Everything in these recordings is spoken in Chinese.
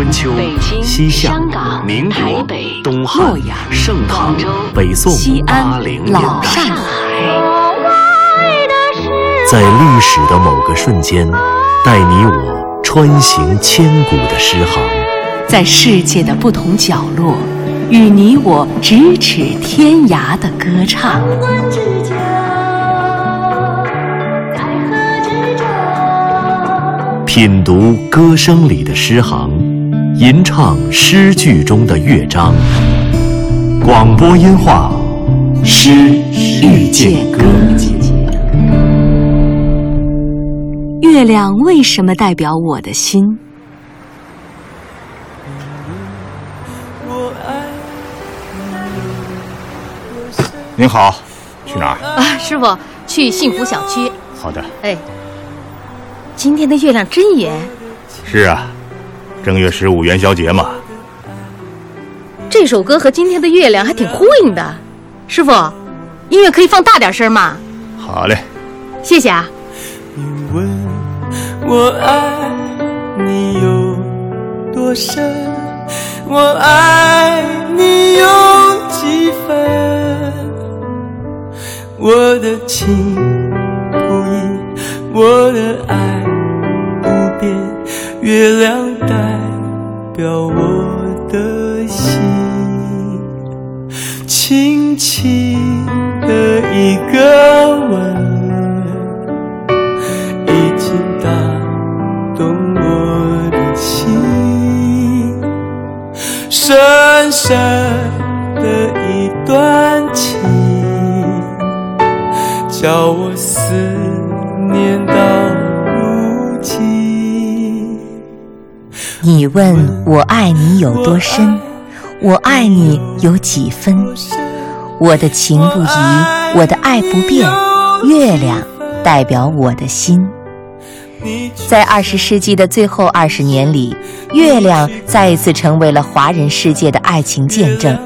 春秋、西夏、民国、东汉、盛唐、北宋、八零年代，在历史的某个瞬间，带你我穿行千古的诗行；在世界的不同角落，与你我咫尺天涯的歌唱。品读歌声里的诗行，吟唱诗句中的乐章。广播音画，诗遇见歌。月亮为什么代表我的心？您好，去哪儿？啊，师傅，去幸福小区。好的。哎。今天的月亮真圆。是啊，正月十五元宵节嘛。这首歌和今天的月亮还挺呼应的，师傅，音乐可以放大点声吗？好嘞，谢谢啊。你问我爱你有多深，我爱你有几分，我的情不移，我的爱。月亮代表我的心，轻轻的一个吻，已经打动我的心，深深你问我爱你有多深，我爱你有几分？我的情不移，我的爱不变。月亮代表我的心。在二十世纪的最后二十年里，月亮再一次成为了华人世界的爱情见证。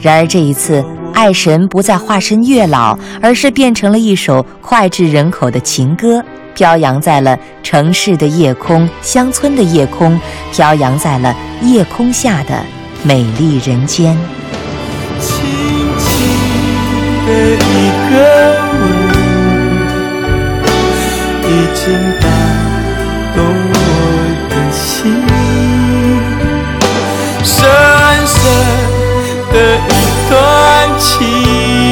然而这一次，爱神不再化身月老，而是变成了一首脍炙人口的情歌。飘扬在了城市的夜空，乡村的夜空，飘扬在了夜空下的美丽人间。轻轻的一个吻，已经打动我的心，深深的一段情。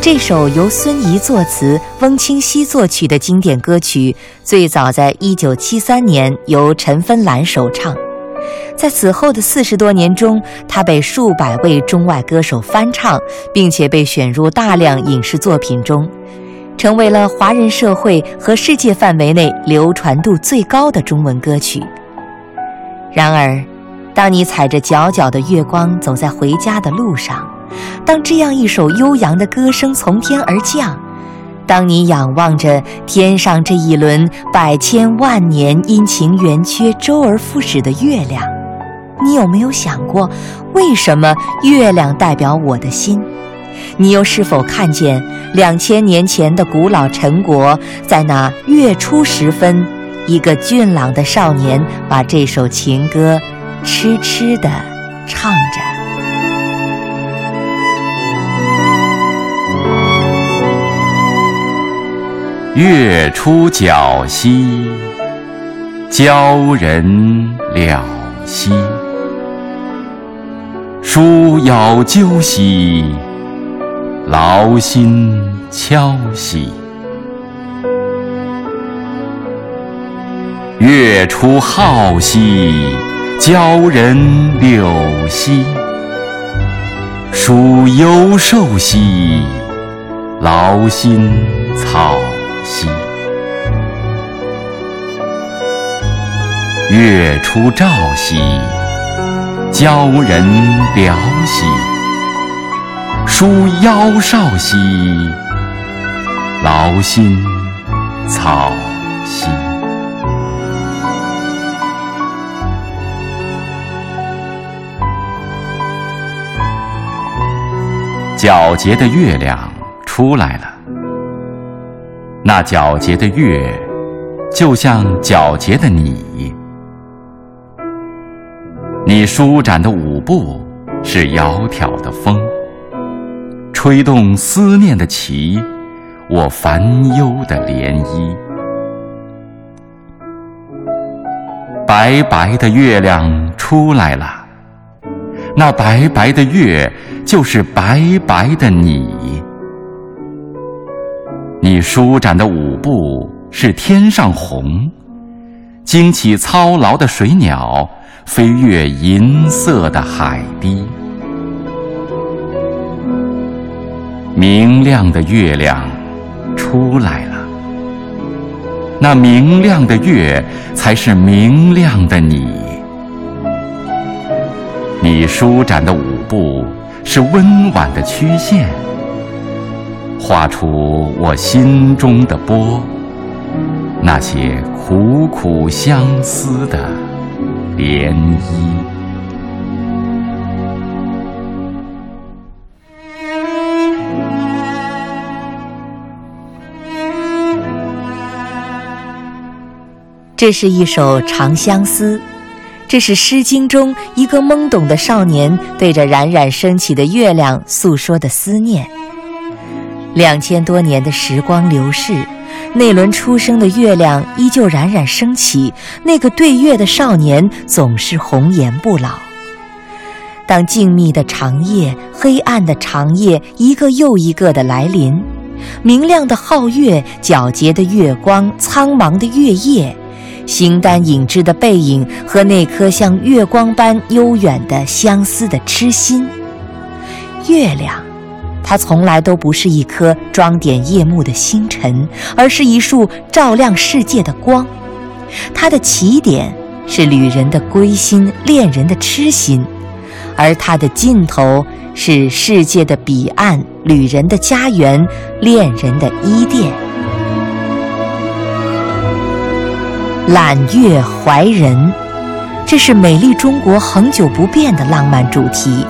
这首由孙怡作词、翁清溪作曲的经典歌曲，最早在一九七三年由陈芬兰首唱。在此后的四十多年中，他被数百位中外歌手翻唱，并且被选入大量影视作品中，成为了华人社会和世界范围内流传度最高的中文歌曲。然而，当你踩着皎皎的月光走在回家的路上，当这样一首悠扬的歌声从天而降，当你仰望着天上这一轮百千万年阴晴圆缺、周而复始的月亮，你有没有想过，为什么月亮代表我的心？你又是否看见两千年前的古老陈国，在那月初时分，一个俊朗的少年把这首情歌痴痴地唱着。月出皎兮，鲛人了兮；疏杳鸠兮，劳心敲兮。月出皓兮，教人柳兮；黍幽瘦兮，劳心草。兮。月出照兮，教人辽兮；舒腰少兮，劳心草兮。皎洁的月亮出来了，那皎洁的月，就像皎洁的你。你舒展的舞步是窈窕的风，吹动思念的旗，我烦忧的涟漪。白白的月亮出来了。那白白的月，就是白白的你。你舒展的舞步是天上虹，惊起操劳的水鸟，飞越银色的海堤。明亮的月亮出来了，那明亮的月，才是明亮的你。你舒展的舞步是温婉的曲线，画出我心中的波，那些苦苦相思的涟漪。这是一首《长相思》。这是《诗经》中一个懵懂的少年对着冉冉升起的月亮诉说的思念。两千多年的时光流逝，那轮初升的月亮依旧冉冉升起，那个对月的少年总是红颜不老。当静谧的长夜、黑暗的长夜一个又一个的来临，明亮的皓月、皎洁的月光、苍茫的月夜。形单影只的背影和那颗像月光般悠远的相思的痴心。月亮，它从来都不是一颗装点夜幕的星辰，而是一束照亮世界的光。它的起点是旅人的归心、恋人的痴心，而它的尽头是世界的彼岸、旅人的家园、恋人的伊甸。揽月怀人，这是美丽中国恒久不变的浪漫主题。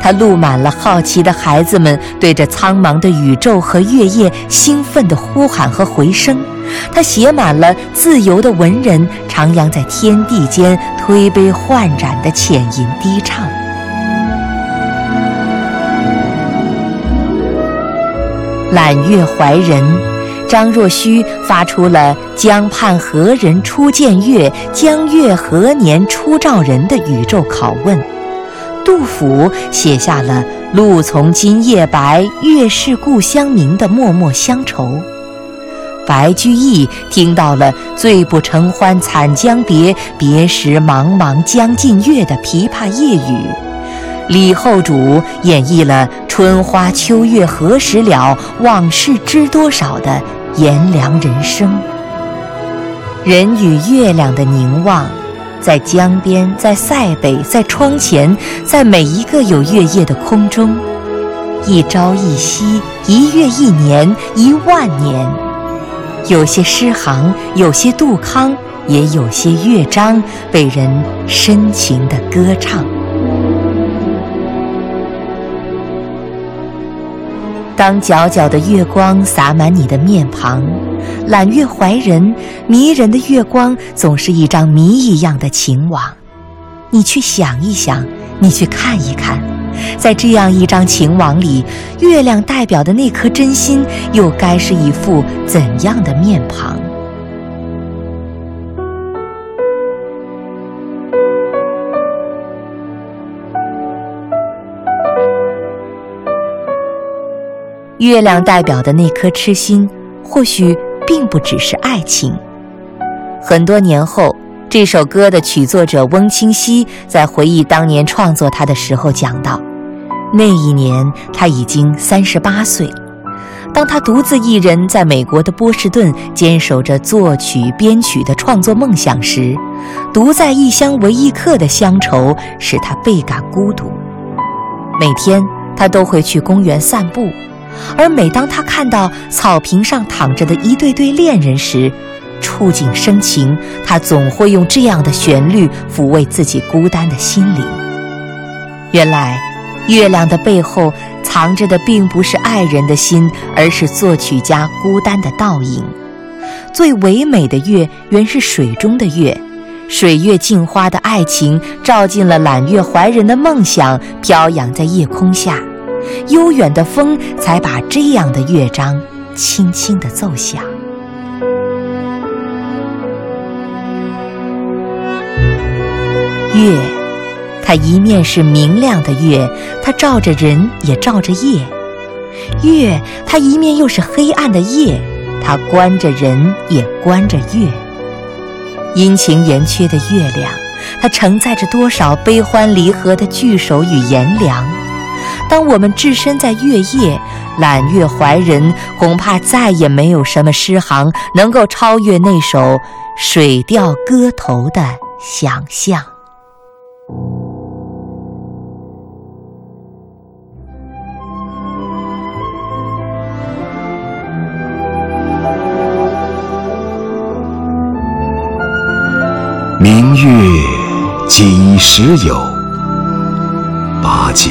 它录满了好奇的孩子们对着苍茫的宇宙和月夜兴奋的呼喊和回声。它写满了自由的文人徜徉在天地间推杯换盏的浅吟低唱。揽月怀人。张若虚发出了“江畔何人初见月？江月何年初照人”的宇宙拷问。杜甫写下了“露从今夜白，月是故乡明”的默默乡愁。白居易听到了“醉不成欢惨将别，别时茫茫江浸月”的琵琶夜雨。李后主演绎了“春花秋月何时了，往事知多少”的。炎凉人生，人与月亮的凝望，在江边，在塞北，在窗前，在每一个有月夜的空中，一朝一夕，一月一年，一万年。有些诗行，有些杜康，也有些乐章，被人深情地歌唱。当皎皎的月光洒满你的面庞，揽月怀人，迷人的月光总是一张谜一样的情网。你去想一想，你去看一看，在这样一张情网里，月亮代表的那颗真心，又该是一副怎样的面庞？月亮代表的那颗痴心，或许并不只是爱情。很多年后，这首歌的曲作者翁清溪在回忆当年创作它的时候讲到，那一年他已经三十八岁。当他独自一人在美国的波士顿坚守着作曲编曲的创作梦想时，独在异乡为异客的乡愁使他倍感孤独。每天他都会去公园散步，而每当他看到草坪上躺着的一对对恋人时，触景生情，他总会用这样的旋律抚慰自己孤单的心灵。原来，月亮的背后。藏着的并不是爱人的心，而是作曲家孤单的倒影。最唯美的月，原是水中的月。水月镜花的爱情，照进了揽月怀人的梦想，飘扬在夜空下。悠远的风，才把这样的乐章轻轻地奏响。月。它一面是明亮的月，它照着人也照着夜；月，它一面又是黑暗的夜，它关着人也关着月。阴晴圆缺的月亮，它承载着多少悲欢离合的聚首与炎凉。当我们置身在月夜，揽月怀人，恐怕再也没有什么诗行能够超越那首《水调歌头》的想象。明月几时有？把酒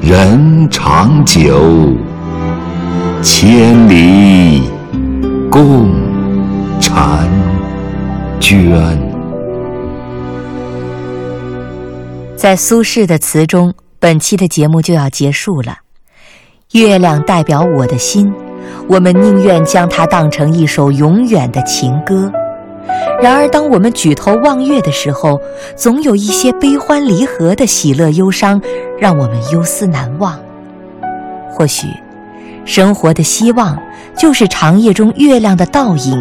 人长久，千里共婵娟。在苏轼的词中，本期的节目就要结束了。月亮代表我的心，我们宁愿将它当成一首永远的情歌。然而，当我们举头望月的时候，总有一些悲欢离合的喜乐忧伤，让我们忧思难忘。或许，生活的希望就是长夜中月亮的倒影。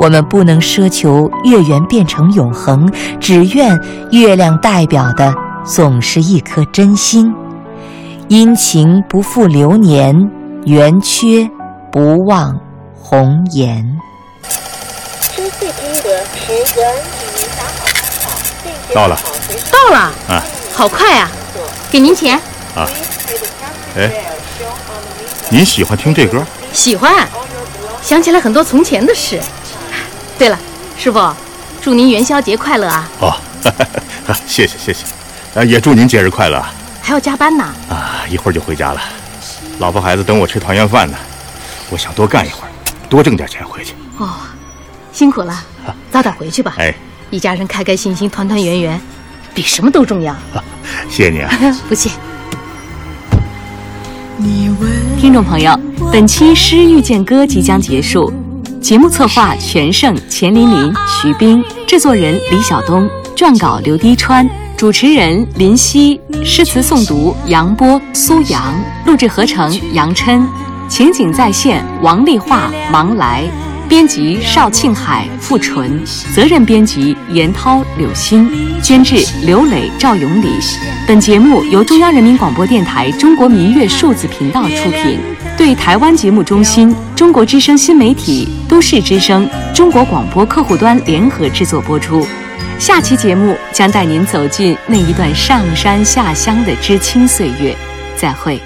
我们不能奢求月圆变成永恒，只愿月亮代表的总是一颗真心。阴晴不负流年，圆缺不忘红颜。到了，到了，啊，好快啊！给您钱。啊，哎，您喜欢听这歌？喜欢，想起来很多从前的事。对了，师傅，祝您元宵节快乐啊！哦，谢谢谢谢，啊，也祝您节日快乐。还要加班呢啊！一会儿就回家了，老婆孩子等我吃团圆饭呢。我想多干一会儿，多挣点钱回去。哦，辛苦了，早点回去吧。哎，一家人开开心心、团团圆圆，比什么都重要。谢谢你啊，不谢。听众朋友，本期《诗遇见歌》即将结束，节目策划全胜、钱琳琳、徐冰，制作人李晓东，撰稿刘滴川。主持人林夕，诗词诵读杨波、苏阳，录制合成杨琛，情景再现王丽华、芒来，编辑邵庆海、付纯，责任编辑严涛、柳鑫，监制刘磊、赵永礼。本节目由中央人民广播电台中国民乐数字频道出品，对台湾节目中心、中国之声新媒体、都市之声、中国广播客户端联合制作播出。下期节目将带您走进那一段上山下乡的知青岁月。再会。